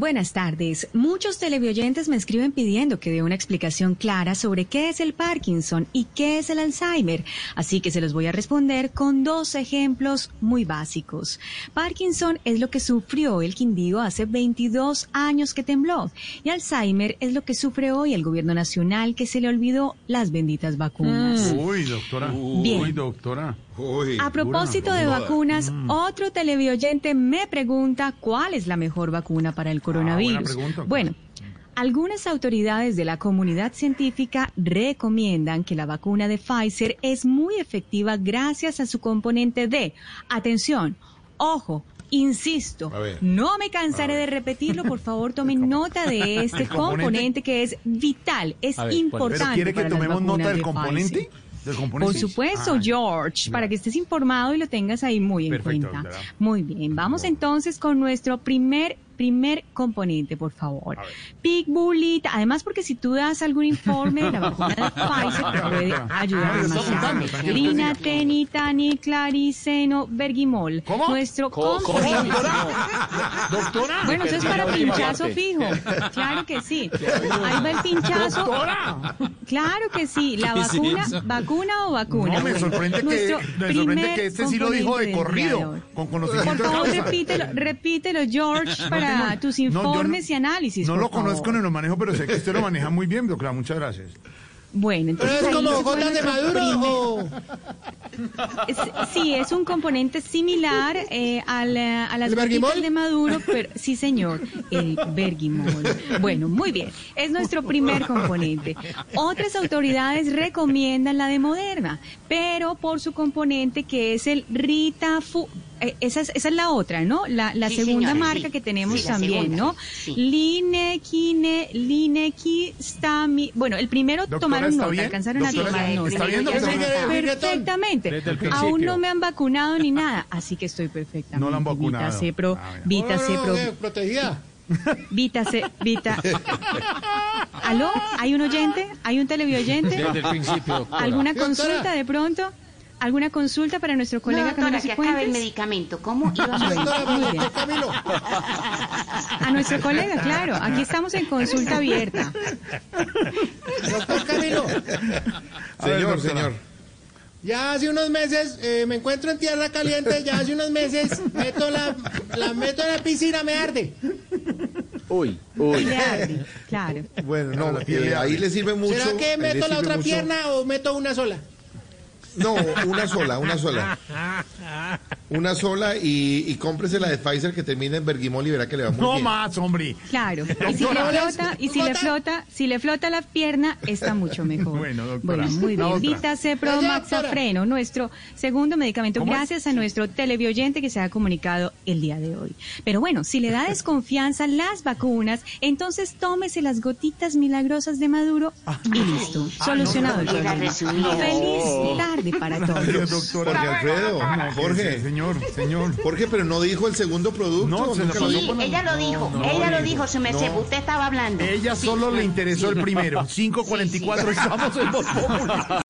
Buenas tardes. Muchos televidentes me escriben pidiendo que dé una explicación clara sobre qué es el Parkinson y qué es el Alzheimer, así que se los voy a responder con dos ejemplos muy básicos. Parkinson es lo que sufrió el Quindío hace 22 años que tembló y Alzheimer es lo que sufre hoy el gobierno nacional que se le olvidó las benditas vacunas. Uy, doctora. Bien. Uy, doctora. A propósito de vacunas, otro televidente me pregunta cuál es la mejor vacuna para el coronavirus. pregunta. bueno, algunas autoridades de la comunidad científica recomiendan que la vacuna de Pfizer es muy efectiva gracias a su componente D. Atención, ojo. Insisto, no me cansaré de repetirlo, por favor tomen nota de este componente? componente que es vital, es A ver, ¿Pero importante. quiere que para tomemos nota del de componente? Pfizer. ¿Del Por supuesto, Ah, George, para que estés informado y lo tengas ahí muy en Perfecto, cuenta. Muy bien, vamos entonces con nuestro primer primer componente, por favor. A ver. Pigbullita, además porque si tú das algún informe de la vacuna de Pfizer te puede ayudar Ah, apuntando, tranquilo, Lina, Tenitani, Clariceno, Bergimol. ¿Cómo? Nuestro ¿Cómo, cómo, componente. Doctora. Bueno, eso es para pinchazo fijo. Claro que sí. Ahí va el pinchazo. Doctora. Claro que sí. La ¿Qué es vacuna, vacuna o vacuna. No, me sorprende que, Nuestro me sorprende primer que este sí lo dijo de corrido, Por conocimiento de favor, causa. repítelo, repítelo, George, para tengo- tus no, yo no- informes y análisis. No por lo conozco ni lo manejo, pero sé que usted lo maneja muy bien, doctora. Muchas gracias. Bueno, entonces. ¿Pero es como gotas de maduro primer- o...? Es- sí, es un componente similar eh, al, eh, a las ¿El gotitas Berguimol? de Maduro, pero sí, señor, el Bergimol. Bueno, muy bien, es nuestro primer componente. Otras autoridades recomiendan la de Moderna, pero por su componente que es el Ritafu. eh, esa, es, esa es la otra, ¿no? La, la Sí, segunda señora, marca sí. que tenemos Sí, la también, segunda, ¿no? sí. Linequine, Linequistami. Bueno, el primero Doctora, tomaron ¿está nota, bien? alcanzaron a Doctora, tomar nota. ¿está bien, Ya doctora? está. Perfectamente. Desde el Aún principio. no me han vacunado ni nada, así que estoy perfectamente. No la han vacunado. Vita Cepro, Ah. Vita No, no, Cepro, eh, protegida. Vita Ce- Vita. ¿Aló? ¿Hay un oyente? ¿Hay un televidente? Desde el principio, doctora. ¿Alguna consulta de pronto? ¿Alguna consulta para nuestro colega no, doctora, Camilo que acabe el medicamento. ¿Cómo a bien. usted, Camilo. A nuestro colega, claro. Aquí estamos en consulta abierta. Doctor Camilo, A ver, Señor, doctora. señor. Ya hace unos meses eh, me encuentro en tierra caliente, ya hace unos meses meto la, la meto en la piscina, me arde. Uy, uy. Le arde, Claro. Bueno, Claro, no, la piel eh, ahí le sirve mucho. ¿Será que meto la otra mucho- pierna o meto una sola? No, una sola, una sola. Una sola y, y cómprese la de Pfizer que termina en Bergimol y verá que le va muy No bien. más, hombre. Claro, y si le flota, y si le flota, si le flota la pierna, está mucho mejor. Bueno, doctora. Bueno, muy bien. Vita Oye, Maxafreno, nuestro segundo medicamento, gracias a nuestro televidente que se ha comunicado el día de hoy. Pero bueno, si le da desconfianza las vacunas, entonces tómese las gotitas milagrosas de Maduro y listo. Solucionado el no, problema. Feliz tarde para todos. Jorge Alfredo, Jorge, señor, señor. Jorge, pero no dijo el segundo producto. No, se lo. Sí, ella lo dijo, no, ella lo no, dijo, se me usted estaba hablando. Ella Sí, solo le interesó sí. el primero. 5.44 estamos en Voz Populi.